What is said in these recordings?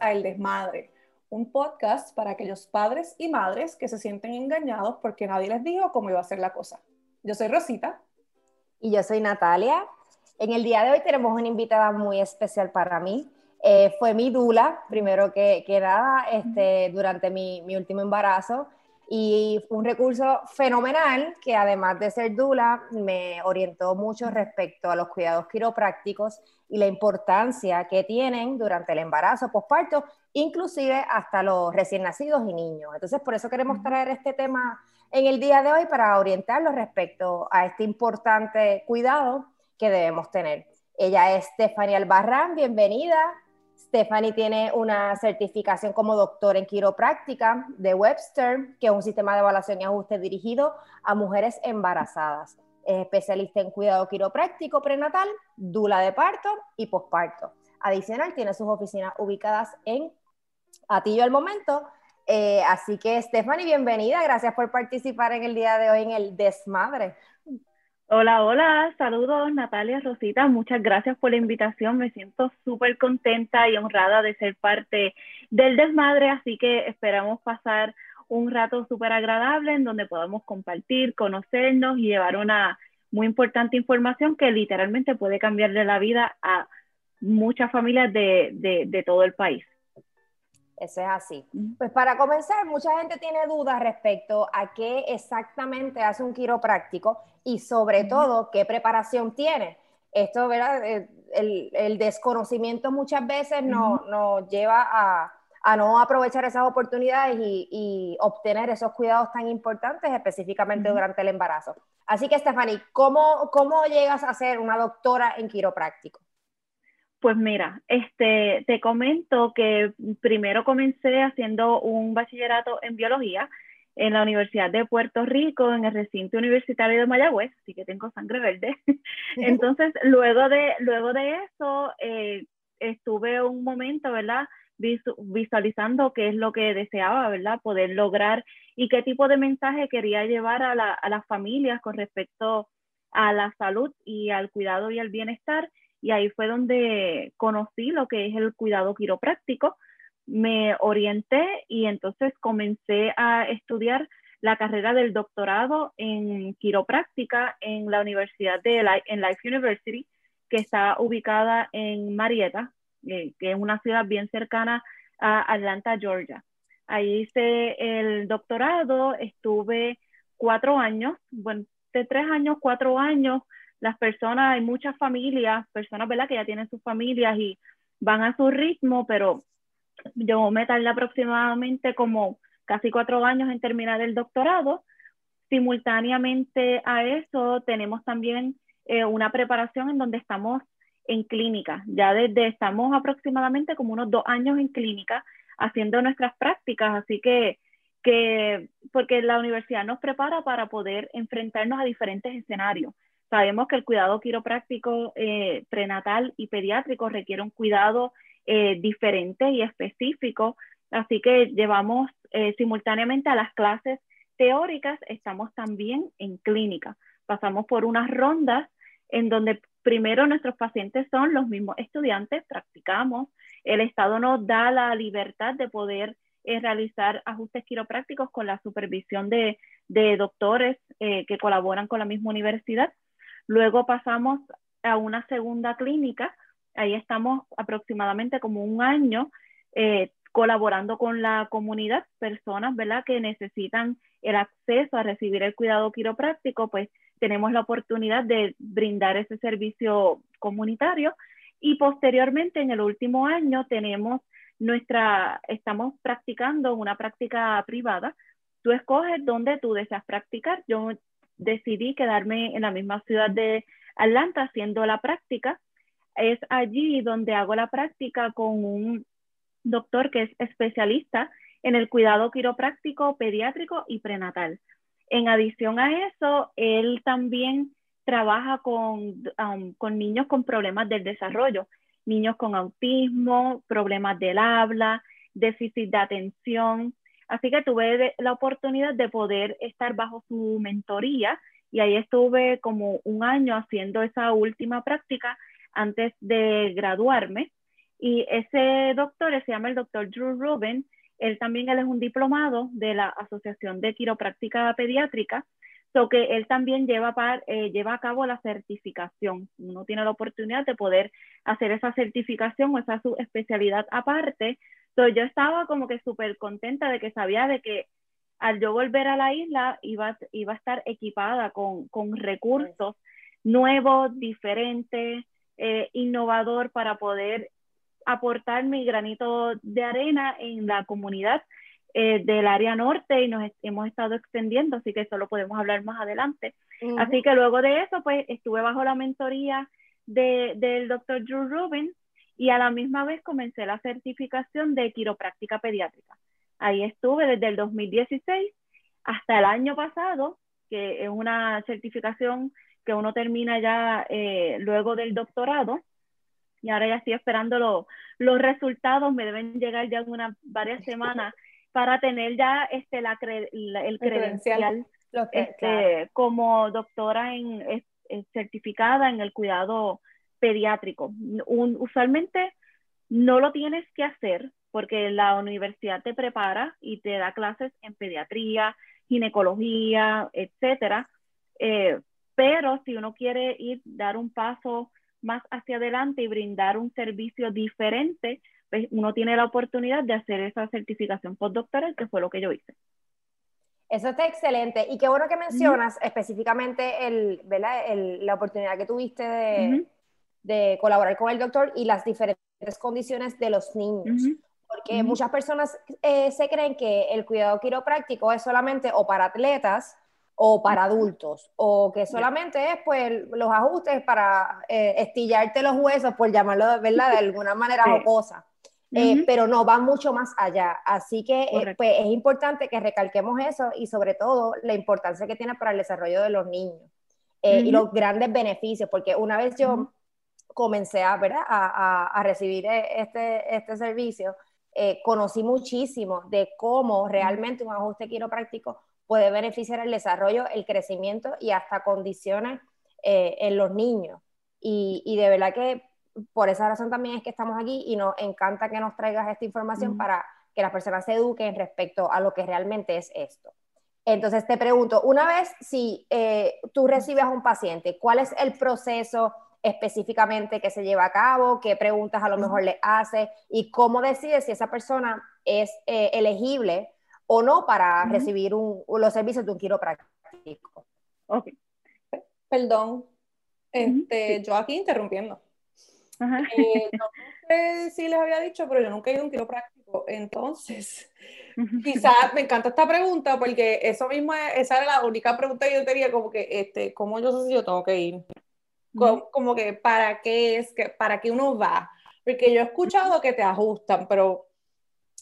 A El Desmadre, un podcast para aquellos padres y madres que se sienten engañados porque nadie les dijo cómo iba a ser la cosa. Yo soy Rosita. Y yo soy Natalia. En el día de hoy tenemos una invitada muy especial para mí. Eh, fue mi dula, primero que, que nada, este, durante mi último embarazo y un recurso fenomenal que además de ser dula me orientó mucho respecto a los cuidados quiroprácticos y la importancia que tienen durante el embarazo, posparto, inclusive hasta los recién nacidos y niños. Entonces, por eso queremos traer este tema en el día de hoy para orientarlos respecto a este importante cuidado que debemos tener. Ella es Stephanie Albarrán, bienvenida. Stephanie tiene una certificación como doctor en quiropráctica de Webster, que es un sistema de evaluación y ajuste dirigido a mujeres embarazadas. Es especialista en cuidado quiropráctico prenatal, dula de parto y posparto. Adicional, tiene sus oficinas ubicadas en Atillo al momento. Eh, así que, Stephanie, bienvenida. Gracias por participar en el día de hoy en el Desmadre. Hola, hola, saludos Natalia, Rosita, muchas gracias por la invitación, me siento súper contenta y honrada de ser parte del desmadre, así que esperamos pasar un rato súper agradable en donde podamos compartir, conocernos y llevar una muy importante información que literalmente puede cambiarle la vida a muchas familias de, de, de todo el país. Eso es así. Pues para comenzar, mucha gente tiene dudas respecto a qué exactamente hace un quiropráctico y sobre todo qué preparación tiene. Esto, ¿verdad? Eh, el, desconocimiento muchas veces nos, lleva a, no aprovechar esas oportunidades y, obtener esos cuidados tan importantes específicamente durante el embarazo. Así que, Stephanie, ¿cómo, ¿cómo llegas a ser una doctora en quiropráctico? Pues mira, este, te comento que primero comencé haciendo un bachillerato en biología en la Universidad de Puerto Rico, en el recinto universitario de Mayagüez, así que tengo sangre verde. Entonces, luego de, luego de eso, eh, estuve un momento, ¿verdad? visualizando qué es lo que deseaba, ¿verdad? Poder lograr y qué tipo de mensaje quería llevar a, la, a las familias con respecto a la salud y al cuidado y al bienestar y ahí fue donde conocí lo que es el cuidado quiropráctico. Me orienté y entonces comencé a estudiar la carrera del doctorado en quiropráctica en la Universidad de en Life University, que está ubicada en Marietta, eh, que es una ciudad bien cercana a Atlanta, Georgia. Ahí hice el doctorado, estuve cuatro años, bueno, de tres años, cuatro años, las personas, hay muchas familias, personas, ¿verdad? Que ya tienen sus familias y van a su ritmo, pero yo me tardé aproximadamente como casi cuatro años en terminar el doctorado. Simultáneamente a eso tenemos también eh, una preparación en donde estamos en clínica. Ya desde estamos aproximadamente como unos dos años en clínica haciendo nuestras prácticas, así que, que porque la universidad nos prepara para poder enfrentarnos a diferentes escenarios. Sabemos que el cuidado quiropráctico eh, prenatal y pediátrico requiere un cuidado eh, diferente y específico, así que llevamos eh, simultáneamente a las clases teóricas, estamos también en clínica. Pasamos por unas rondas en donde primero nuestros pacientes son los mismos estudiantes, practicamos, el Estado nos da la libertad de poder realizar ajustes quiroprácticos con la supervisión de, de doctores que colaboran con la misma universidad Luego pasamos a una segunda clínica, ahí estamos aproximadamente como un año eh, colaborando con la comunidad, personas, ¿verdad?, que necesitan el acceso a recibir el cuidado quiropráctico, pues tenemos la oportunidad de brindar ese servicio comunitario y posteriormente en el último año tenemos nuestra, estamos practicando una práctica privada. Tú escoges dónde tú deseas practicar. Yo decidí quedarme en la misma ciudad de Atlanta haciendo la práctica. Es allí donde hago la práctica con un doctor que es especialista en el cuidado quiropráctico pediátrico y prenatal. En adición a eso, él también trabaja con, um, con niños con problemas del desarrollo, niños con autismo, problemas del habla, déficit de atención, Así que tuve la oportunidad de poder estar bajo su mentoría y ahí estuve como un año haciendo esa última práctica antes de graduarme. Y ese doctor se llama el doctor Drew Rubin. Él también él es un diplomado de la Asociación de Quiropráctica Pediátrica, so que él también lleva, eh, lleva a cabo la certificación. Uno tiene la oportunidad de poder hacer esa certificación o esa su especialidad aparte. So yo estaba como que súper contenta de que sabía de que al yo volver a la isla iba, iba a estar equipada con, con recursos nuevos, diferentes, eh, innovador para poder aportar mi granito de arena en la comunidad eh, del área norte y nos hemos estado extendiendo, así que eso lo podemos hablar más adelante. Así que luego de eso, pues estuve bajo la mentoría de, del doctor Drew Rubin y a la misma vez comencé la certificación de quiropráctica pediátrica. Ahí estuve desde el 2016 hasta el año pasado, que es una certificación que uno termina ya eh, luego del doctorado. Y ahora ya estoy esperando los resultados, me deben llegar ya en unas varias semanas para tener ya este, la, el credencial este, como doctora en, certificada en el cuidado pediátrico. usualmente no lo tienes que hacer porque la universidad te prepara y te da clases en pediatría, ginecología, etcétera. Eh, pero si uno quiere ir, dar un paso más hacia adelante y brindar un servicio diferente, pues uno tiene la oportunidad de hacer esa certificación postdoctoral, que fue lo que yo hice. Eso está excelente. Y qué bueno que mencionas específicamente el, la oportunidad que tuviste de, de, colaborar con el doctor y las diferentes condiciones de los niños. Porque muchas personas eh, se creen que el cuidado quiropráctico es solamente o para atletas o para adultos, o que solamente es pues los ajustes para eh, estillarte los huesos, por llamarlo ¿verdad? de alguna manera o cosa. Eh, pero no, va mucho más allá. Así que pues, es importante que recalquemos eso y sobre todo la importancia que tiene para el desarrollo de los niños y los grandes beneficios, porque una vez yo comencé a, ¿verdad? A, a, a recibir este, este servicio, eh, conocí muchísimo de cómo realmente un ajuste quiropráctico puede beneficiar el desarrollo, el crecimiento y hasta condiciones eh, en los niños. Y, de verdad que por esa razón también es que estamos aquí y nos encanta que nos traigas esta información para que las personas se eduquen respecto a lo que realmente es esto. Entonces te pregunto, una vez si eh, tú recibes a un paciente, ¿cuál es el proceso? Específicamente que se lleva a cabo, qué preguntas a lo mejor le hace y cómo decide si esa persona es eh, elegible o no para recibir un, los servicios de un quiropráctico. Ok. Perdón, este, yo aquí interrumpiendo. Eh, no sé si les había dicho, pero yo nunca he ido a un quiropráctico, entonces quizás me encanta esta pregunta porque eso mismo, esa era la única pregunta que yo tenía, como que, este, ¿cómo yo sé si yo tengo que ir? Como, que para qué es, que, para qué uno va. Porque yo he escuchado que te ajustan, pero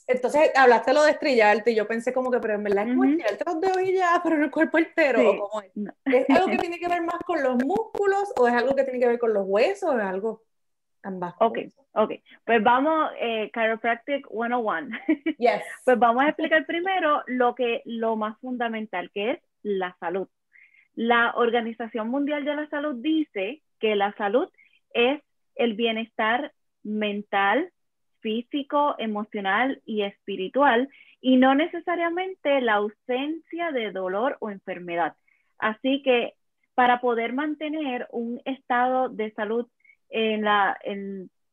entonces hablaste lo de estrellarte y yo pensé como que, pero en verdad es como estrellarte los dedos y ya, pero en el cuerpo entero. es? ¿Es algo que tiene que ver más con los músculos o es algo que tiene que ver con los huesos o es algo ambas? Ok, ok. Pues vamos, eh, Chiropractic 101. Yes. pues vamos a explicar primero lo que, lo más fundamental, que es la salud. La Organización Mundial de la Salud dice que la salud es el bienestar mental, físico, emocional y espiritual y no necesariamente la ausencia de dolor o enfermedad. Así que para poder mantener un estado de salud en la,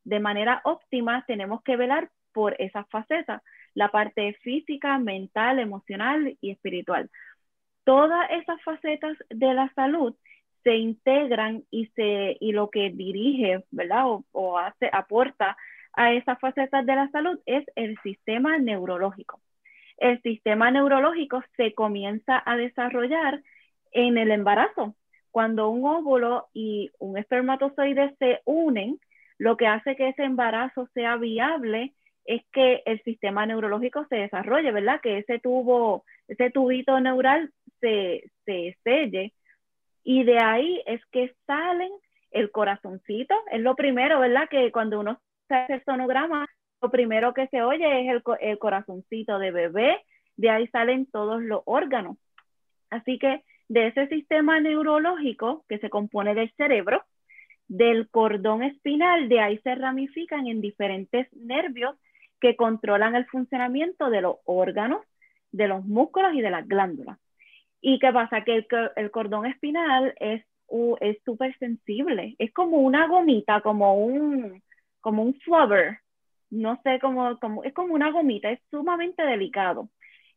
de manera óptima, tenemos que velar por esas facetas, la parte física, mental, emocional y espiritual todas esas facetas de la salud se integran y, se, y lo que dirige, ¿verdad? O, hace, aporta a esas facetas de la salud es el sistema neurológico. El sistema neurológico se comienza a desarrollar en el embarazo. Cuando un óvulo y un espermatozoide se unen, lo que hace que ese embarazo sea viable es que el sistema neurológico se desarrolle, ¿verdad? Que ese tubo, ese tubito neural se, se selle y de ahí es que salen el corazoncito, es lo primero, ¿verdad? Que cuando uno hace el sonograma, lo primero que se oye es el, el corazoncito de bebé, de ahí salen todos los órganos. Así que de ese sistema neurológico que se compone del cerebro, del cordón espinal, de ahí se ramifican en diferentes nervios que controlan el funcionamiento de los órganos, de los músculos y de las glándulas. ¿Y qué pasa? Que el, cordón espinal es es súper sensible, es como una gomita, como un, como un flubber, no sé cómo, como, es como una gomita, es sumamente delicado.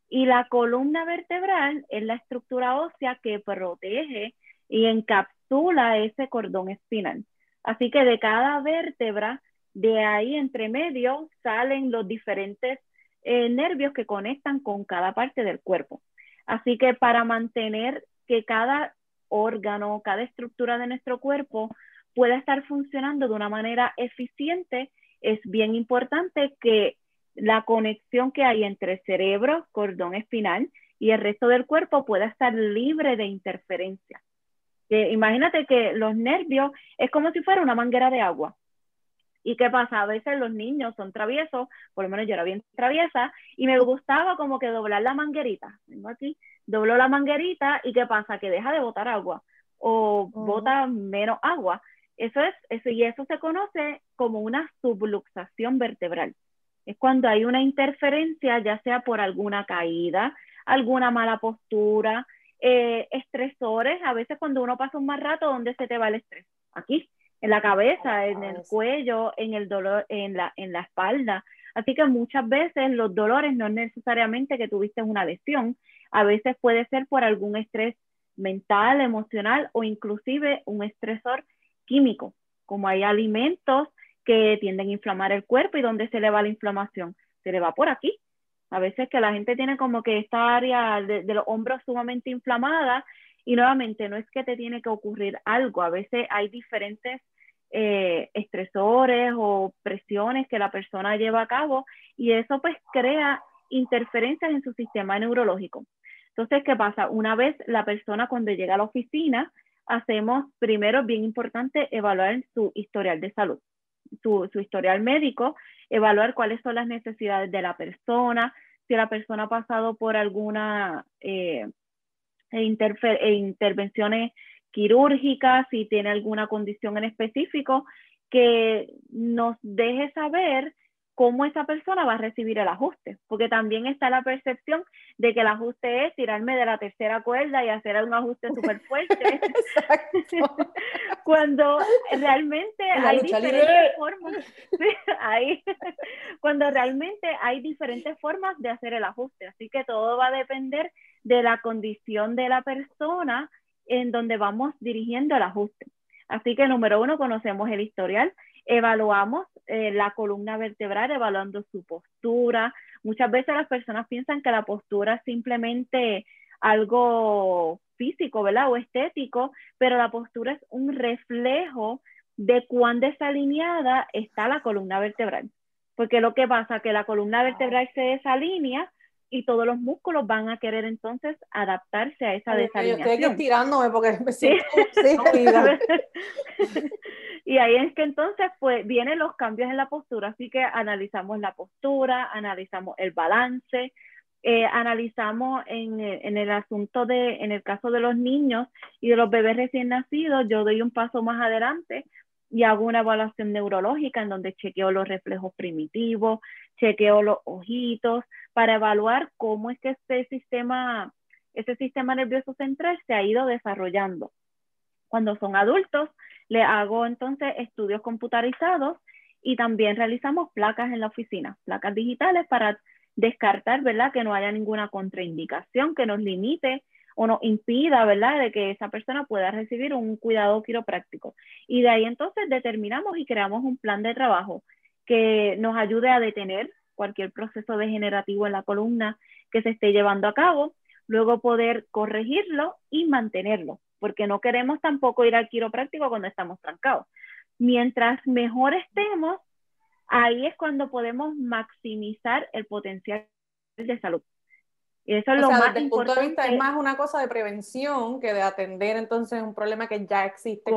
Y la columna vertebral es la estructura ósea que protege y encapsula ese cordón espinal. Así que de cada vértebra, de ahí entre medio, salen los diferentes eh, nervios que conectan con cada parte del cuerpo. Así que para mantener que cada órgano, cada estructura de nuestro cuerpo pueda estar funcionando de una manera eficiente, es bien importante que la conexión que hay entre cerebro, cordón espinal y el resto del cuerpo pueda estar libre de interferencia. imagínate que los nervios es como si fuera una manguera de agua. ¿Y qué pasa? A veces los niños son traviesos, por lo menos yo era bien traviesa, y me gustaba como que doblar la manguerita. Tengo aquí, doblo la manguerita y ¿qué pasa? Que deja de botar agua o bota menos agua. Eso es, eso, y eso se conoce como una subluxación vertebral. Es cuando hay una interferencia, ya sea por alguna caída, alguna mala postura, eh, estresores. A veces cuando uno pasa un mal rato, ¿dónde se te va el estrés? Aquí, en la cabeza, en el cuello, en el dolor, en la, en la espalda. Así que muchas veces los dolores no es necesariamente que tuviste una lesión, a veces puede ser por algún estrés mental, emocional o inclusive un estresor químico, como hay alimentos que tienden a inflamar el cuerpo y donde se le va la inflamación, se le va por aquí. A veces que la gente tiene como que esta área de, los hombros sumamente inflamada y nuevamente no es que te tiene que ocurrir algo, a veces hay diferentes eh, estresores o presiones que la persona lleva a cabo y eso pues crea interferencias en su sistema neurológico. Entonces, ¿qué pasa? Una vez la persona cuando llega a la oficina, hacemos primero, bien importante, evaluar su historial de salud, su, historial médico, evaluar cuáles son las necesidades de la persona, si la persona ha pasado por alguna eh, intervenciones quirúrgicas, si tiene alguna condición en específico, que nos deje saber cómo esa persona va a recibir el ajuste, porque también está la percepción de que el ajuste es tirarme de la tercera cuerda y hacer un ajuste súper fuerte, cuando realmente hay diferentes formas, cuando realmente hay diferentes formas de hacer el ajuste, así que todo va a depender de la condición de la persona en donde vamos dirigiendo el ajuste. Así que número uno, conocemos el historial, evaluamos eh, la columna vertebral, evaluando su postura. Muchas veces las personas piensan que la postura es simplemente algo físico, ¿verdad? O estético, pero la postura es un reflejo de cuán desalineada está la columna vertebral. Porque lo que pasa es que la columna vertebral se desalinea y todos los músculos van a querer entonces adaptarse a esa desalineación. Yo estoy aquí tirándome porque me siento y ahí es que entonces pues vienen los cambios en la postura, así que analizamos la postura, analizamos el balance, eh, analizamos en, en, el asunto de, en el caso de los niños y de los bebés recién nacidos, yo doy un paso más adelante y hago una evaluación neurológica en donde chequeo los reflejos primitivos, chequeo los ojitos, para evaluar cómo es que este sistema, este sistema nervioso central se ha ido desarrollando. Cuando son adultos, le hago entonces estudios computarizados y también realizamos placas en la oficina, placas digitales para descartar, ¿verdad? Que no haya ninguna contraindicación que nos limite o nos impida, ¿verdad?, de que esa persona pueda recibir un cuidado quiropráctico. Y de ahí entonces determinamos y creamos un plan de trabajo que nos ayude a detener cualquier proceso degenerativo en la columna que se esté llevando a cabo, luego poder corregirlo y mantenerlo, porque no queremos tampoco ir al quiropráctico cuando estamos trancados. Mientras mejor estemos, ahí es cuando podemos maximizar el potencial de salud. Y eso es lo más desde importante. punto de vista es más una cosa de prevención que de atender entonces un problema que ya existe.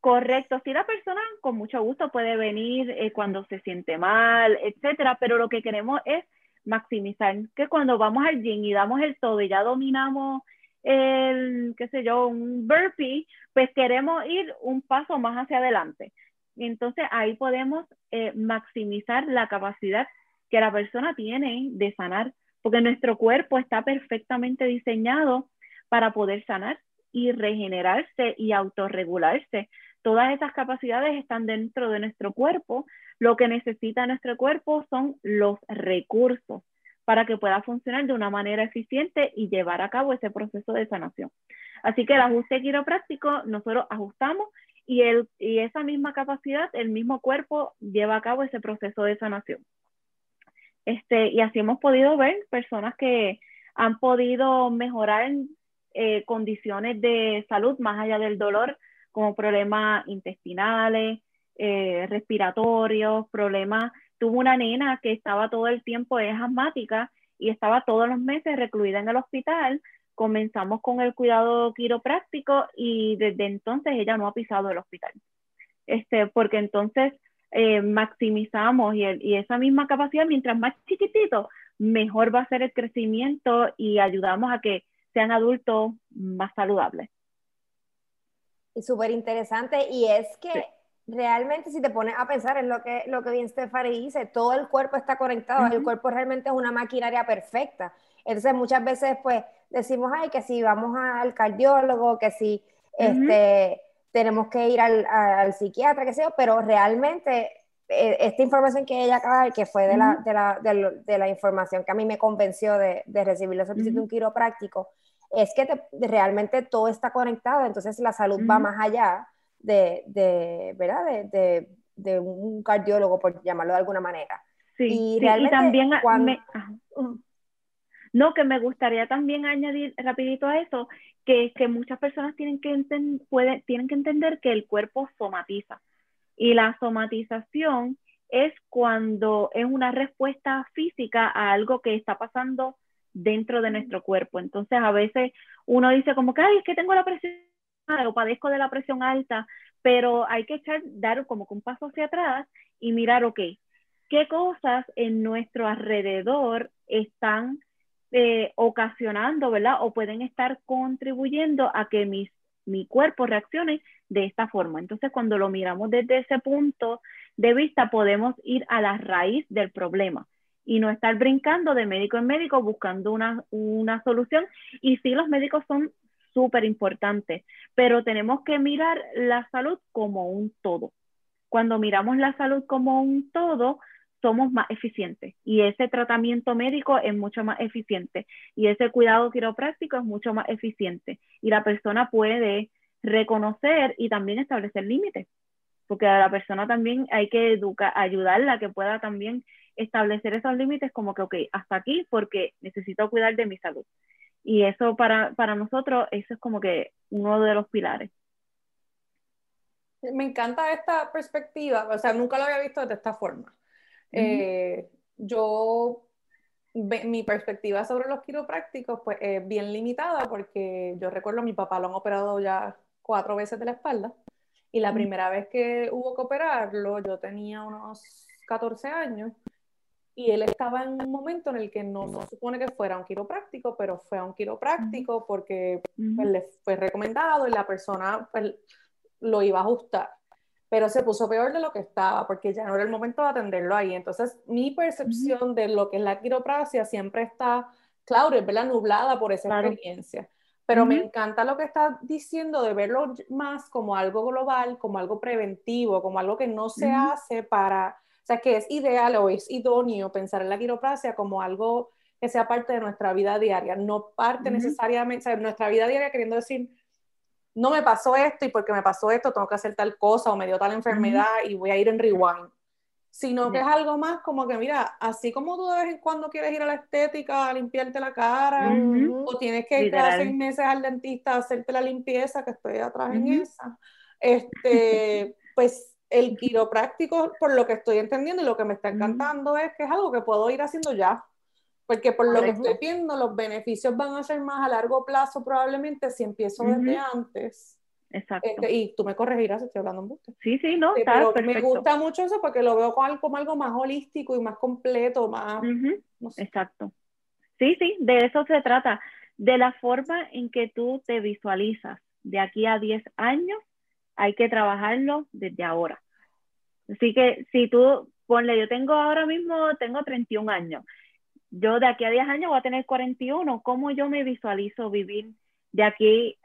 Correcto, si la persona con mucho gusto puede venir eh, cuando se siente mal, etcétera, pero lo que queremos es maximizar que cuando vamos al gym y damos el todo y ya dominamos el, qué sé yo, un burpee, pues queremos ir un paso más hacia adelante. Entonces ahí podemos eh, maximizar la capacidad que la persona tiene de sanar, porque nuestro cuerpo está perfectamente diseñado para poder sanar y regenerarse y autorregularse. Todas esas capacidades están dentro de nuestro cuerpo. Lo que necesita nuestro cuerpo son los recursos para que pueda funcionar de una manera eficiente y llevar a cabo ese proceso de sanación. Así que el ajuste quiropráctico, nosotros ajustamos y, el, y esa misma capacidad, el mismo cuerpo lleva a cabo ese proceso de sanación. Este, y así hemos podido ver personas que han podido mejorar eh, condiciones de salud más allá del dolor, como problemas intestinales, eh, respiratorios, problemas. Tuvo una nena que estaba todo el tiempo, es asmática, y estaba todos los meses recluida en el hospital. Comenzamos con el cuidado quiropráctico y desde entonces ella no ha pisado el hospital. Este, porque entonces eh, maximizamos y, y, esa misma capacidad, mientras más chiquitito, mejor va a ser el crecimiento y ayudamos a que sean adultos más saludables. Y súper interesante, y es que realmente si te pones a pensar en lo que, lo que bien Stefani dice, todo el cuerpo está conectado, el cuerpo realmente es una maquinaria perfecta. Entonces muchas veces pues decimos, ay, que si vamos al cardiólogo, que si este, tenemos que ir al, al psiquiatra, qué sé yo, pero realmente eh, esta información que ella acaba de que fue de, la, de, la, de, la, información que a mí me convenció de, de recibir la solicitud de un quiropráctico, es que realmente todo está conectado, entonces la salud va más allá de, de ¿verdad? De, de, un cardiólogo, por llamarlo de alguna manera. Sí, y, realmente también cuando... No, que me gustaría también añadir rapidito a eso, que, que muchas personas tienen que, tienen que entender que el cuerpo somatiza. Y la somatización es cuando es una respuesta física a algo que está pasando dentro de nuestro cuerpo. Entonces, a veces uno dice como que, ay, es que tengo la presión o padezco de la presión alta, pero hay que echar, dar como que un paso hacia atrás y mirar, ok, qué cosas en nuestro alrededor están eh, ocasionando, ¿verdad? O pueden estar contribuyendo a que mis, mi cuerpo reaccione de esta forma. Entonces, cuando lo miramos desde ese punto de vista, podemos ir a la raíz del problema y no estar brincando de médico en médico buscando una, una solución. Y sí, los médicos son súper importantes, pero tenemos que mirar la salud como un todo. Cuando miramos la salud como un todo, somos más eficientes y ese tratamiento médico es mucho más eficiente y ese cuidado quiropráctico es mucho más eficiente y la persona puede reconocer y también establecer límites porque a la persona también hay que educar, ayudarla que pueda también establecer esos límites como que, ok, hasta aquí porque necesito cuidar de mi salud. Y eso para, para nosotros, eso es como que uno de los pilares. Me encanta esta perspectiva, o sea, nunca lo había visto de esta forma. Eh, yo, mi perspectiva sobre los quiroprácticos, pues es bien limitada porque yo recuerdo a mi papá lo han operado ya cuatro veces de la espalda y la primera vez que hubo que operarlo, yo tenía unos 14 años y él estaba en un momento en el que no se supone que fuera un quiropráctico, pero fue a un quiropráctico porque pues, le fue recomendado y la persona pues, lo iba a ajustar. Pero se puso peor de lo que estaba porque ya no era el momento de atenderlo ahí. Entonces, mi percepción de lo que es la quiropraxia siempre está, claro, es ¿verdad? nublada por esa experiencia. Pero me encanta lo que estás diciendo de verlo más como algo global, como algo preventivo, como algo que no se hace para, sea, que es ideal o es idóneo pensar en la quiropraxia como algo que sea parte de nuestra vida diaria, no parte necesariamente, o sea, nuestra vida diaria queriendo decir, no me pasó esto y porque me pasó esto tengo que hacer tal cosa o me dio tal enfermedad y voy a ir en rewind. Sino que es algo más como que, mira, así como tú de vez en cuando quieres ir a la estética a limpiarte la cara, o tienes que ir cada seis meses al dentista a hacerte la limpieza, que estoy atrás en esa, este, pues el quiropráctico, por lo que estoy entendiendo y lo que me está encantando es que es algo que puedo ir haciendo ya. Porque por lo que estoy viendo, los beneficios van a ser más a largo plazo probablemente si empiezo desde antes. Exacto. Este, y tú me corregirás, estoy hablando en busca. Sí, sí, no, está pero me gusta mucho eso porque lo veo como algo, como algo más holístico y más completo, más... Exacto. Sí, sí, de eso se trata. de la forma en que tú te visualizas de aquí a 10 años, hay que trabajarlo desde ahora. Así que si tú, ponle, yo tengo ahora mismo, tengo 31 años, yo de aquí a 10 años voy a tener 41, ¿cómo yo me visualizo vivir de aquí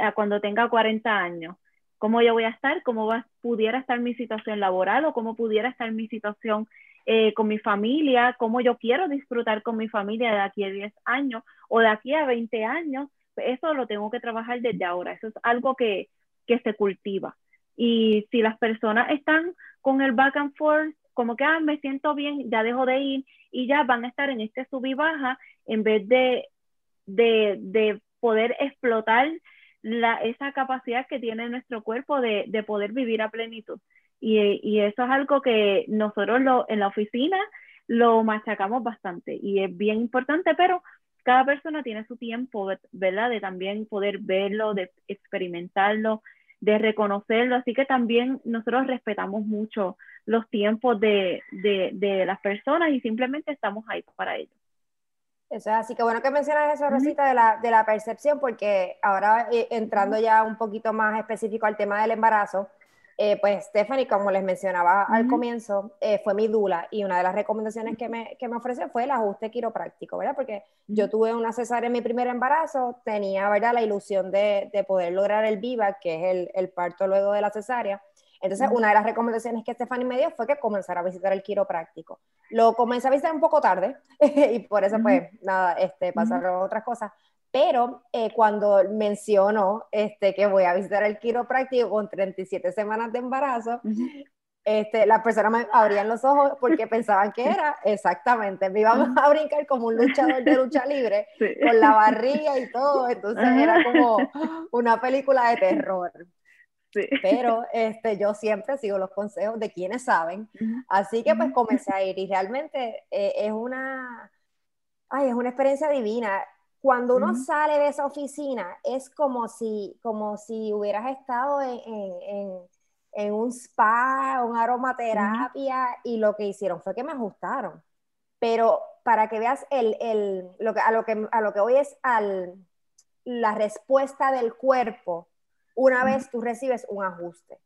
a cuando tenga 40 años? ¿Cómo yo voy a estar? ¿Cómo pudiera estar mi situación laboral o cómo pudiera estar mi situación eh, con mi familia? ¿Cómo yo quiero disfrutar con mi familia de aquí a 10 años o de aquí a 20 años? Eso lo tengo que trabajar desde ahora. Eso es algo que, que se cultiva. Y si las personas están con el back and forth, como que ah, me siento bien, ya dejo de ir y ya van a estar en este sub y baja en vez de, de, de poder explotar la, esa capacidad que tiene nuestro cuerpo de, de poder vivir a plenitud. Y, y, eso es algo que nosotros lo, en la oficina lo machacamos bastante y es bien importante, pero cada persona tiene su tiempo, ¿verdad? De también poder verlo, de experimentarlo, de reconocerlo. Así que también nosotros respetamos mucho los tiempos de, de, de las personas y simplemente estamos ahí para ellos. Eso es así que bueno que mencionas eso, Rosita, de la, de la percepción, porque ahora eh, entrando ya un poquito más específico al tema del embarazo, eh, pues Stephanie, como les mencionaba al comienzo, eh, fue mi dula y una de las recomendaciones que me, que me ofrece fue el ajuste quiropráctico, ¿verdad? Porque yo tuve una cesárea en mi primer embarazo, tenía, ¿verdad? La ilusión de, de poder lograr el VIVA, que es el, el, parto luego de la cesárea. Entonces, una de las recomendaciones que Stephanie me dio fue que comenzara a visitar el quiropráctico. Lo comencé a visitar un poco tarde y por eso, pues, nada, este, pasaron otras cosas pero eh, cuando menciono este, que voy a visitar el quiropráctico con 37 semanas de embarazo, este, las personas me abrían los ojos porque pensaban que era exactamente, me íbamos a brincar como un luchador de lucha libre, con la barriga y todo, entonces era como una película de terror. Pero este, yo siempre sigo los consejos de quienes saben, así que pues comencé a ir y realmente eh, es una, ay, es una experiencia divina cuando uno sale de esa oficina, es como si, como si hubieras estado en, en, en, un spa, una aromaterapia, y lo que hicieron fue que me ajustaron. Pero para que veas el, el, lo que, a, lo que, a lo que hoy es al, la respuesta del cuerpo una vez tú recibes un ajuste.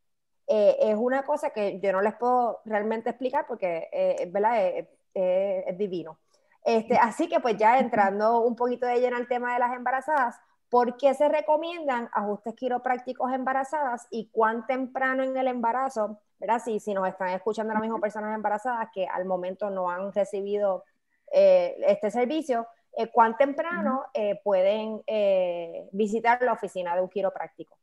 Eh, es una cosa que yo no les puedo realmente explicar porque eh, ¿verdad? es divino. Este, así que pues ya entrando un poquito de lleno al tema de las embarazadas, ¿por qué se recomiendan ajustes quiroprácticos embarazadas y cuán temprano en el embarazo, ¿verdad? Si, si nos están escuchando ahora mismo personas embarazadas que al momento no han recibido eh, este servicio, eh, ¿cuán temprano eh, pueden visitar la oficina de un quiropráctico?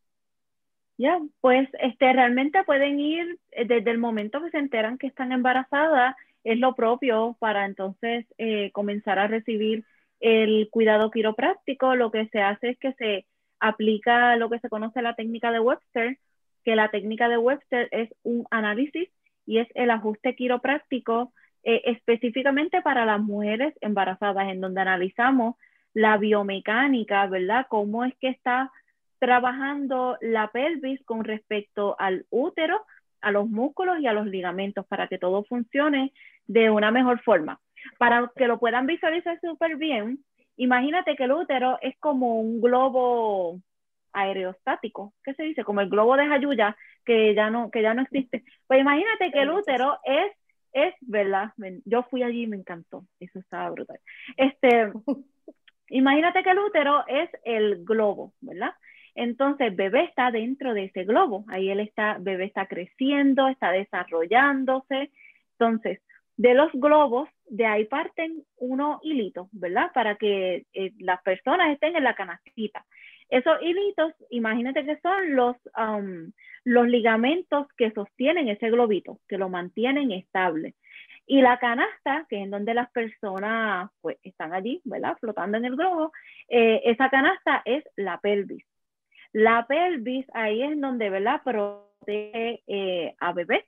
Ya, pues este, realmente pueden ir desde el momento que se enteran que están embarazadas es lo propio para entonces eh, comenzar a recibir el cuidado quiropráctico. Lo que se hace es que se aplica lo que se conoce la técnica de Webster, que la técnica de Webster es un análisis y es el ajuste quiropráctico eh, específicamente para las mujeres embarazadas, en donde analizamos la biomecánica, ¿verdad? Cómo es que está trabajando la pelvis con respecto al útero, a los músculos y a los ligamentos para que todo funcione de una mejor forma. Para que lo puedan visualizar súper bien, imagínate que el útero es como un globo aerostático, ¿qué se dice? Como el globo de Jayuya, que ya no, que ya no existe. Pues imagínate que el útero es, es, ¿verdad? Yo fui allí y me encantó, eso estaba brutal. Este, imagínate que el útero es el globo, ¿verdad? Entonces, bebé está dentro de ese globo, ahí él está, bebé está creciendo, está desarrollándose. Entonces, de los globos, de ahí parten unos hilitos, ¿verdad? Para que eh, las personas estén en la canastita. Esos hilitos, imagínate que son los, um, los ligamentos que sostienen ese globito, que lo mantienen estable. Y la canasta, que es donde las personas pues, están allí, ¿verdad? Flotando en el globo, eh, esa canasta es la pelvis. La pelvis ahí es donde, ¿verdad? Protege eh, a bebé.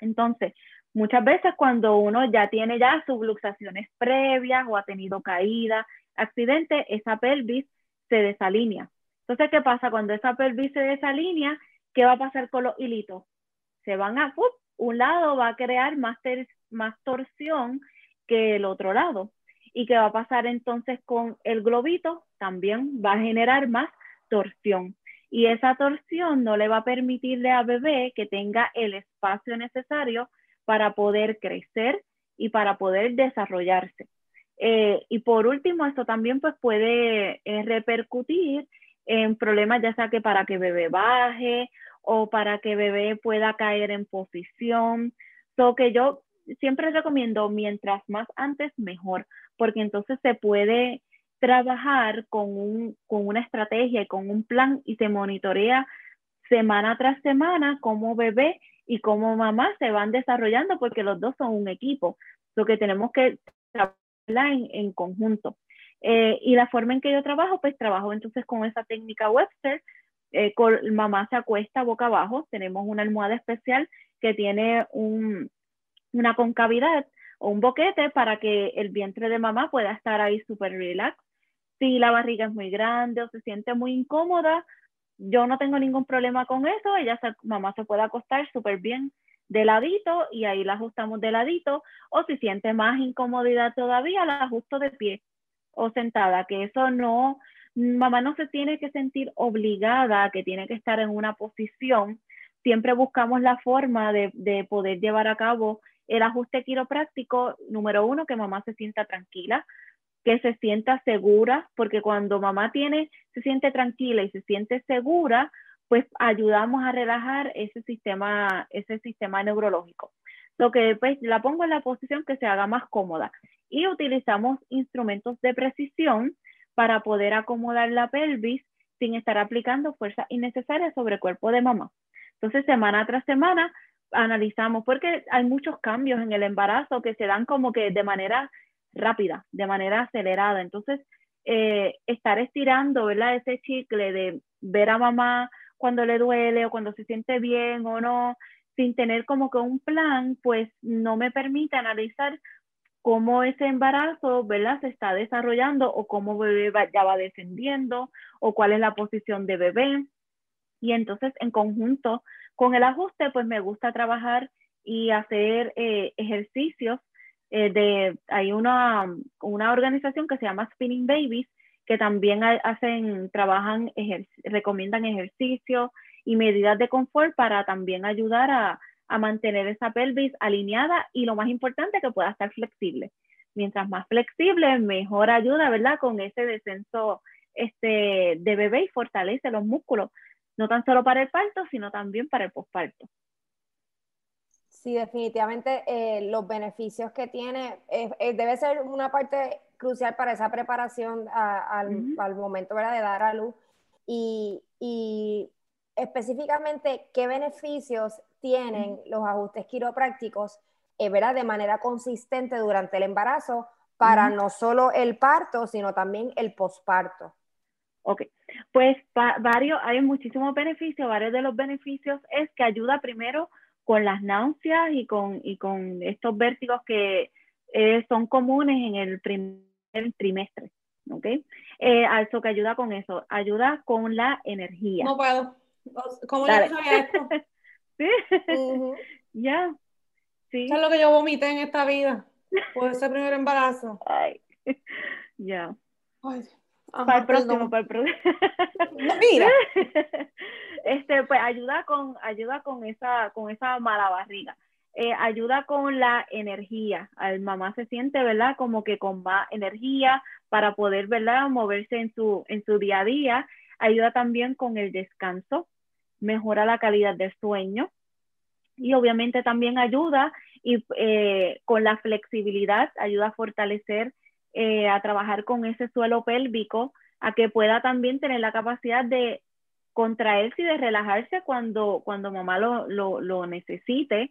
Entonces, muchas veces cuando uno ya tiene ya subluxaciones previas o ha tenido caída, accidente, esa pelvis se desalinea. Entonces, ¿qué pasa? Cuando esa pelvis se desalinea, ¿qué va a pasar con los hilitos? Se van a, un lado va a crear más, más torsión que el otro lado. ¿Y qué va a pasar entonces con el globito? También va a generar más torsión. Y esa torsión no le va a permitirle a bebé que tenga el espacio necesario para poder crecer y para poder desarrollarse. Eh, y por último, esto también pues puede eh, repercutir en problemas ya sea que para que bebé baje o para que bebé pueda caer en posición. So que yo siempre recomiendo mientras más antes mejor, porque entonces se puede trabajar con, un, con una estrategia y con un plan y se monitorea semana tras semana cómo bebé y cómo mamá se van desarrollando porque los dos son un equipo. Lo que tenemos que trabajar en, en conjunto. Eh, y la forma en que yo trabajo, pues trabajo entonces con esa técnica Webster. Eh, con, mamá se acuesta boca abajo, tenemos una almohada especial que tiene un, una concavidad o un boquete para que el vientre de mamá pueda estar ahí súper relax. Si la barriga es muy grande o se siente muy incómoda, yo no tengo ningún problema con eso, ella mamá se puede acostar súper bien de ladito y ahí la ajustamos de ladito o si siente más incomodidad todavía la ajusto de pie o sentada, que eso no, mamá no se tiene que sentir obligada, que tiene que estar en una posición. Siempre buscamos la forma de, de poder llevar a cabo el ajuste quiropráctico, número uno, que mamá se sienta tranquila, que se sienta segura, porque cuando mamá tiene, se siente tranquila y se siente segura, pues ayudamos a relajar ese sistema, ese sistema neurológico. Lo que pues la pongo en la posición que se haga más cómoda y utilizamos instrumentos de precisión para poder acomodar la pelvis sin estar aplicando fuerza innecesaria sobre el cuerpo de mamá. Entonces, semana tras semana analizamos, porque hay muchos cambios en el embarazo que se dan como que de manera rápida, de manera acelerada. Entonces, eh, estar estirando, ¿verdad? Ese chicle de ver a mamá cuando le duele o cuando se siente bien o no, sin tener como que un plan, pues no me permite analizar cómo ese embarazo, ¿verdad? Se está desarrollando o cómo bebé ya va descendiendo o cuál es la posición de bebé. Y entonces en conjunto con el ajuste, pues me gusta trabajar y hacer eh, ejercicios. Eh, de, hay una, una organización que se llama Spinning Babies, que también hacen, trabajan, recomiendan ejercicios y medidas de confort para también ayudar a, a, mantener esa pelvis alineada y lo más importante, que pueda estar flexible. Mientras más flexible, mejor ayuda, ¿verdad? Con ese descenso este, de bebé y fortalece los músculos, no tan solo para el parto, sino también para el posparto. Sí, definitivamente eh, los beneficios que tiene eh, eh, debe ser una parte crucial para esa preparación al, momento de dar a luz. Y, específicamente, ¿qué beneficios tienen los ajustes quiroprácticos ¿verdad? de manera consistente durante el embarazo para no solo el parto, sino también el posparto? Ok, pues varios, hay muchísimos beneficios. Varios de los beneficios es que ayuda primero con las náuseas y con, y con estos vértigos que eh, son comunes en el primer trimestre. ¿Ok? Eh, eso que ayuda con eso, ayuda con la energía. No puedo. ¿Cómo le sabía esto? sí. Ya. Sí. Eso es lo que yo vomité en esta vida. Por ese primer embarazo. Ay. Ya. Para el próximo, para el próximo. Mira. este, pues ayuda con, ayuda con esa, con esa mala barriga. Eh, ayuda con la energía. Al mamá se siente, ¿verdad? Como que con más energía para poder, ¿verdad? Moverse en su, en su día a día. Ayuda también con el descanso, mejora la calidad del sueño y obviamente también ayuda y, eh, con la flexibilidad, ayuda a fortalecer, eh, a trabajar con ese suelo pélvico, a que pueda también tener la capacidad de contraerse y de relajarse cuando, cuando mamá lo, lo, lo necesite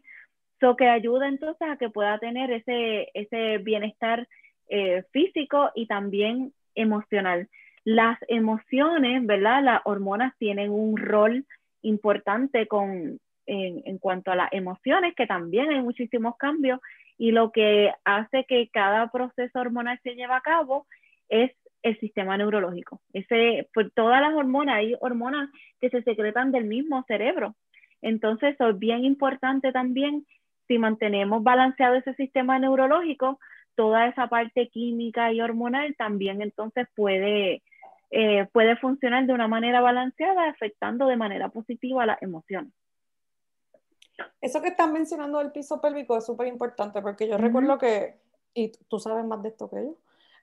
So que ayuda entonces a que pueda tener ese, ese bienestar eh, físico y también emocional. Las emociones, ¿verdad? Las hormonas tienen un rol importante con, en, en, cuanto a las emociones, que también hay muchísimos cambios y lo que hace que cada proceso hormonal se lleve a cabo es el sistema neurológico. Ese, por todas las hormonas, hay hormonas que se secretan del mismo cerebro. Entonces, es bien importante también si mantenemos balanceado ese sistema neurológico, toda esa parte química y hormonal también entonces puede, eh, puede funcionar de una manera balanceada, afectando de manera positiva las emociones. Eso que están mencionando del piso pélvico es súper importante porque yo recuerdo que, y tú sabes más de esto que yo,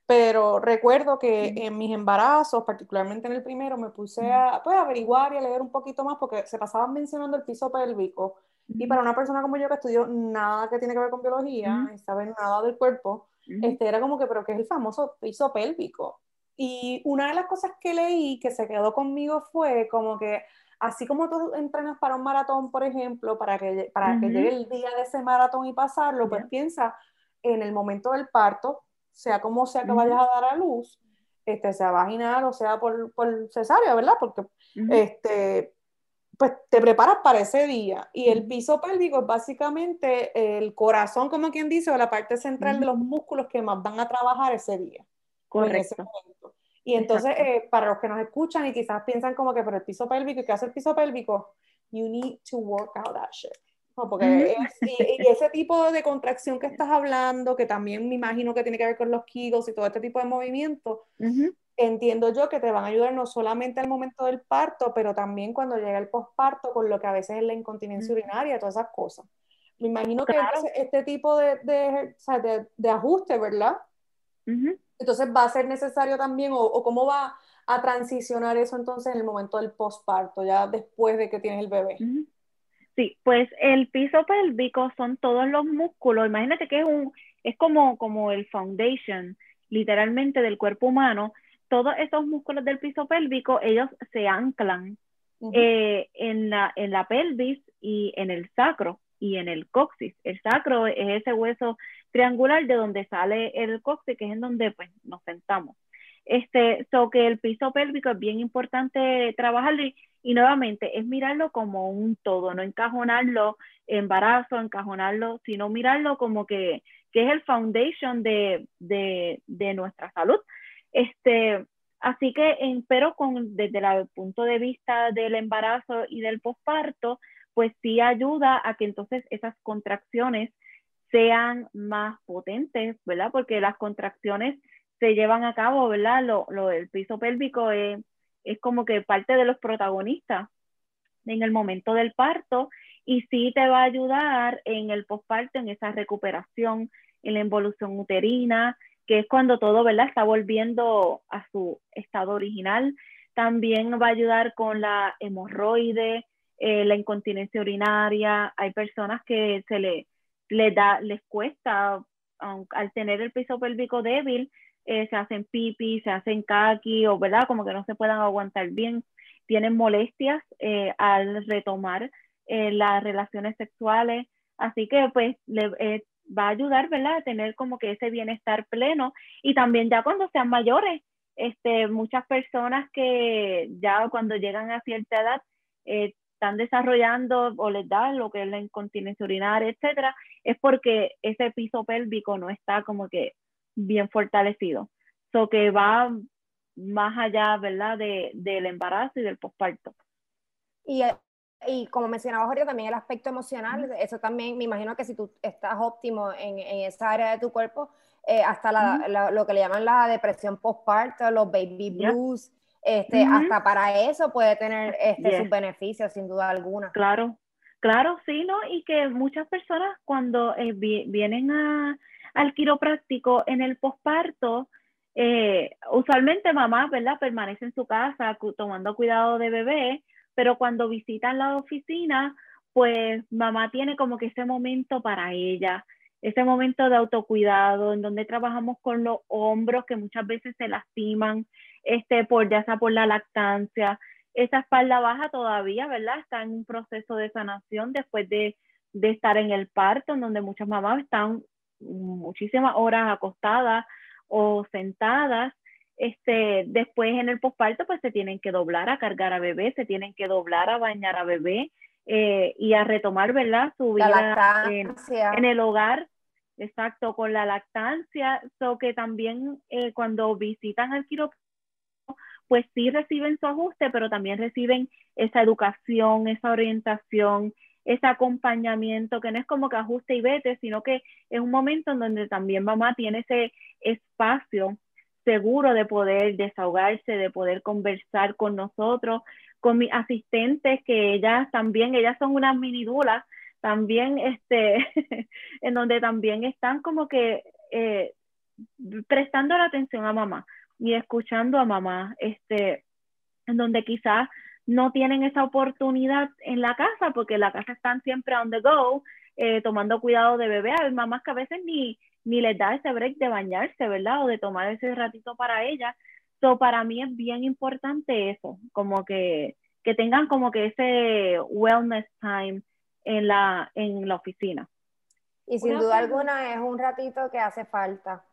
pero recuerdo que en mis embarazos, particularmente en el primero, me puse a pues, averiguar y a leer un poquito más porque se pasaban mencionando el piso pélvico. Y para una persona como yo que estudió nada que tiene que ver con biología, y sabe nada del cuerpo, este, era como que, pero ¿qué es el famoso piso pélvico? Y una de las cosas que leí que se quedó conmigo fue como que, así como tú entrenas para un maratón, por ejemplo, para que, para que llegue el día de ese maratón y pasarlo, pues piensa en el momento del parto, sea como sea que vayas a dar a luz, este, sea vaginal o sea por, por cesárea, ¿verdad? Porque este, pues te preparas para ese día. Y el piso pélvico es básicamente el corazón, como quien dice, o la parte central de los músculos que más van a trabajar ese día. Correcto. Y entonces, eh, para los que nos escuchan y quizás piensan como que, pero el piso pélvico, ¿y qué hace el piso pélvico? You need to work out that shit. porque y, ese tipo de contracción que estás hablando, que también me imagino que tiene que ver con los kegels y todo este tipo de movimientos, entiendo yo que te van a ayudar no solamente al momento del parto, pero también cuando llega el posparto, con lo que a veces es la incontinencia urinaria, todas esas cosas. Me imagino que este tipo de, de, de, de ajuste, ¿verdad? Entonces va a ser necesario también, o, o, cómo va a transicionar eso entonces en el momento del posparto, ya después de que tienes el bebé. Sí, pues el piso pélvico son todos los músculos. Imagínate que es un, es como, como el foundation, literalmente, del cuerpo humano todos esos músculos del piso pélvico, ellos se anclan eh, en, la, en la pelvis y en el sacro y en el coxis. El sacro es ese hueso triangular de donde sale el coxis, que es en donde pues, nos sentamos. Este, so que el piso pélvico es bien importante trabajarlo y, nuevamente es mirarlo como un todo, no encajonarlo embarazo, encajonarlo, sino mirarlo como que, que es el foundation de, de, nuestra salud. Este, así que, pero con, desde el punto de vista del embarazo y del posparto, pues sí ayuda a que entonces esas contracciones sean más potentes, ¿verdad? Porque las contracciones se llevan a cabo, ¿verdad? Lo, lo del piso pélvico es, es como que parte de los protagonistas en el momento del parto y sí te va a ayudar en el posparto, en esa recuperación, en la involución uterina, que es cuando todo, ¿verdad? Está volviendo a su estado original. También va a ayudar con la hemorroide, eh, la incontinencia urinaria. Hay personas que se le, les, da, les cuesta, al tener el piso pélvico débil, eh, se hacen pipi, se hacen kaki, o ¿verdad? Como que no se puedan aguantar bien. Tienen molestias eh, al retomar las relaciones sexuales. Así que pues le, va a ayudar, ¿verdad? A tener como que ese bienestar pleno y también ya cuando sean mayores, este, muchas personas que ya cuando llegan a cierta edad eh, están desarrollando o les da lo que es la incontinencia urinaria, etcétera, es porque ese piso pélvico no está como que bien fortalecido. So que va más allá, ¿verdad? De, del embarazo y del posparto. Y y como mencionaba Jorge, también el aspecto emocional, eso también me imagino que si tú estás óptimo en, en esa área de tu cuerpo, eh, hasta la, lo que le llaman la depresión postparto, los baby blues, este, hasta para eso puede tener este, sus beneficios, sin duda alguna. Claro, claro, sí, ¿no? Y que muchas personas cuando eh, vienen a, al quiropráctico en el posparto, eh, usualmente mamá, ¿verdad? Permanece en su casa tomando cuidado de bebé, pero cuando visitan la oficina, pues mamá tiene como que ese momento para ella, ese momento de autocuidado, en donde trabajamos con los hombros que muchas veces se lastiman, este, por, ya sea por la lactancia. Esa espalda baja todavía, ¿verdad? Está en un proceso de sanación después de, de estar en el parto, en donde muchas mamás están muchísimas horas acostadas o sentadas este, después en el posparto pues se tienen que doblar a cargar a bebé, se tienen que doblar a bañar a bebé eh, y a retomar, ¿verdad? Su vida en, el hogar, exacto, con la lactancia, so que también eh, cuando visitan al quirófano pues sí reciben su ajuste, pero también reciben esa educación, esa orientación, ese acompañamiento, que no es como que ajuste y vete, sino que es un momento en donde también mamá tiene ese espacio seguro de poder desahogarse, de poder conversar con nosotros, con mis asistentes, que ellas también, ellas son unas mini dulas, también, este, en donde también están como que eh, prestando la atención a mamá y escuchando a mamá, este, en donde quizás no tienen esa oportunidad en la casa, porque en la casa están siempre on the go, eh, tomando cuidado de bebé. Hay mamás que a veces ni, ni les da ese break de bañarse, ¿verdad? O de tomar ese ratito para ellas. So, para mí es bien importante eso, como que, que tengan como que ese wellness time en la, en la oficina. Y sin duda alguna es un ratito que hace falta.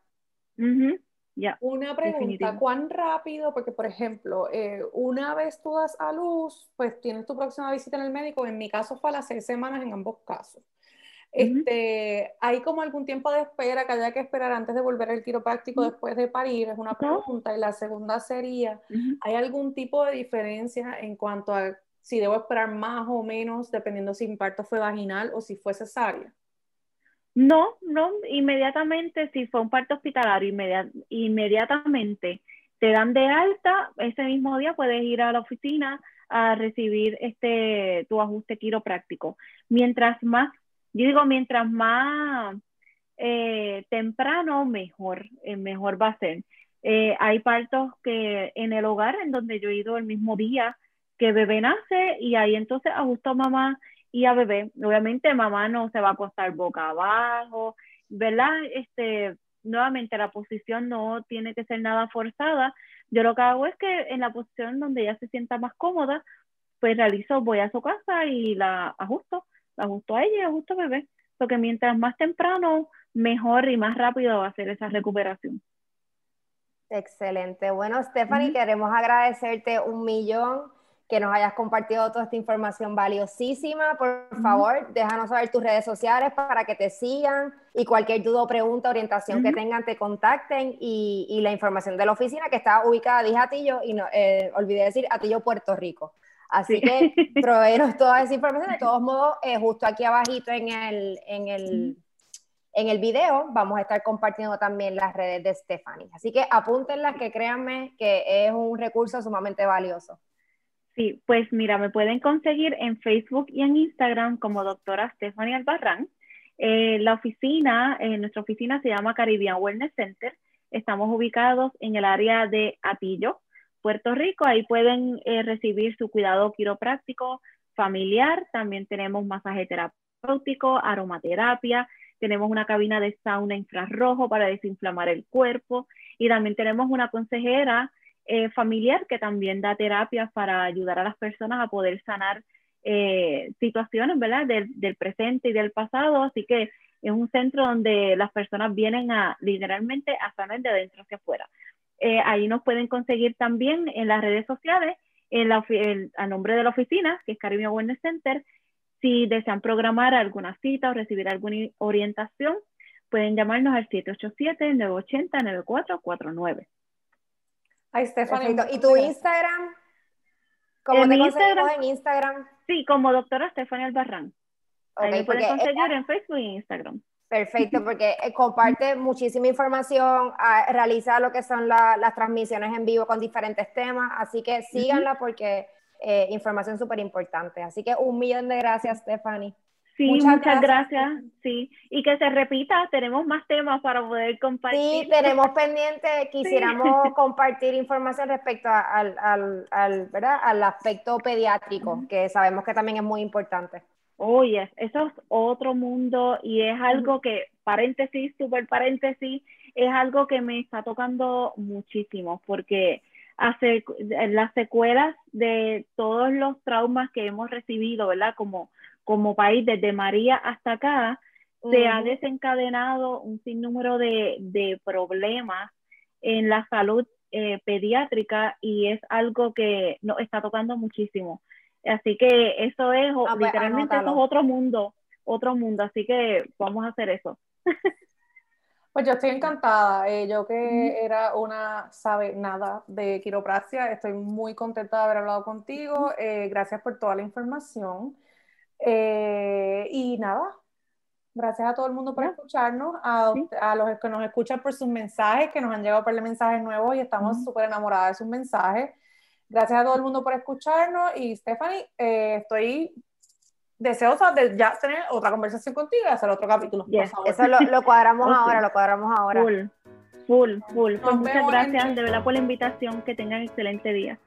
una pregunta, ¿cuán rápido? Porque, por ejemplo, eh, una vez tú das a luz, pues tienes tu próxima visita en el médico. En mi caso fue a las seis semanas en ambos casos. Este, ¿Hay como algún tiempo de espera que haya que esperar antes de volver al quiropráctico después de parir? Es una pregunta. Y la segunda sería, ¿hay algún tipo de diferencia en cuanto a si debo esperar más o menos dependiendo si mi parto fue vaginal o si fue cesárea? No, no, inmediatamente, si fue un parto hospitalario, inmediatamente te dan de alta, ese mismo día puedes ir a la oficina a recibir este tu ajuste quiropráctico. Mientras más yo digo, mientras más eh, temprano, mejor, eh, mejor va a ser. Eh, hay partos que en el hogar, en donde yo he ido el mismo día que bebé nace, y ahí entonces ajusto a mamá y a bebé. Obviamente mamá no se va a acostar boca abajo, ¿verdad? Este, nuevamente la posición no tiene que ser nada forzada. Yo lo que hago es que en la posición donde ella se sienta más cómoda, pues realizo, voy a su casa y la ajusto justo a ella y justo a bebé. Porque mientras más temprano, mejor y más rápido va a ser esa recuperación. Excelente. Bueno, Stephanie, queremos agradecerte un millón que nos hayas compartido toda esta información valiosísima. Por favor, déjanos saber tus redes sociales para que te sigan y cualquier duda o pregunta, orientación que tengan, te contacten y, y, la información de la oficina que está ubicada, dije Atillo, y no, eh, olvidé decir Atillo, Puerto Rico. Así que proveeros toda esa información. De todos modos, eh, justo aquí abajito en el, en, el, en el video vamos a estar compartiendo también las redes de Stephanie. Así que apúntenlas, que créanme que es un recurso sumamente valioso. Sí, pues mira, me pueden conseguir en Facebook y en Instagram como doctora Stephanie Albarrán. Eh, la oficina, eh, nuestra oficina se llama Caribbean Wellness Center. Estamos ubicados en el área de Atillo, Puerto Rico. Ahí pueden eh, recibir su cuidado quiropráctico familiar. También tenemos masaje terapéutico, aromaterapia. Tenemos una cabina de sauna infrarrojo para desinflamar el cuerpo. Y también tenemos una consejera eh, familiar que también da terapias para ayudar a las personas a poder sanar eh, situaciones, ¿verdad? Del, presente y del pasado. Así que es un centro donde las personas vienen a literalmente a sanar de adentro hacia afuera. Eh, ahí nos pueden conseguir también en las redes sociales, en la, a nombre de la oficina, que es Caribbean Wellness Center. Si desean programar alguna cita o recibir alguna orientación, pueden llamarnos al 787-980-9449. Ay, Stephanie. ¿Y tu Instagram? ¿Cómo te Instagram, en Instagram? Sí, como doctora Stephanie Albarrán. Ahí me pueden conseguir en Facebook y Instagram. Perfecto, porque eh, comparte muchísima información, ah, realiza lo que son las transmisiones en vivo con diferentes temas, así que síganla porque eh, información súper importante. Así que un millón de gracias, Stephanie. Sí, muchas, gracias. Sí, y que se repita, tenemos más temas para poder compartir. Sí, tenemos pendiente, quisiéramos compartir información respecto al, al, al, ¿verdad? al aspecto pediátrico, que sabemos que también es muy importante. Oye, eso es otro mundo y es algo que, paréntesis, super paréntesis, es algo que me está tocando muchísimo porque hace las secuelas de todos los traumas que hemos recibido, ¿verdad? Como, como país, desde María hasta acá, se ha desencadenado un sinnúmero de, de problemas en la salud eh, pediátrica y es algo que nos está tocando muchísimo. Así que eso es, ah, pues, literalmente eso es otro mundo, otro mundo, así que vamos a hacer eso. Pues yo estoy encantada. Eh, yo que era una sabe nada de quiropraxia, estoy muy contenta de haber hablado contigo. Eh, gracias por toda la información. Eh, y nada, gracias a todo el mundo por escucharnos, a, a, los que nos escuchan por sus mensajes, que nos han llegado por mensajes nuevos y estamos súper enamoradas de sus mensajes. Gracias a todo el mundo por escucharnos y Stephanie, eh, estoy deseosa de ya tener otra conversación contigo y hacer otro capítulo. Eso lo, cuadramos ahora, lo cuadramos ahora. Full, full, full. Pues muchas gracias de verdad por la invitación. Que tengan excelente día.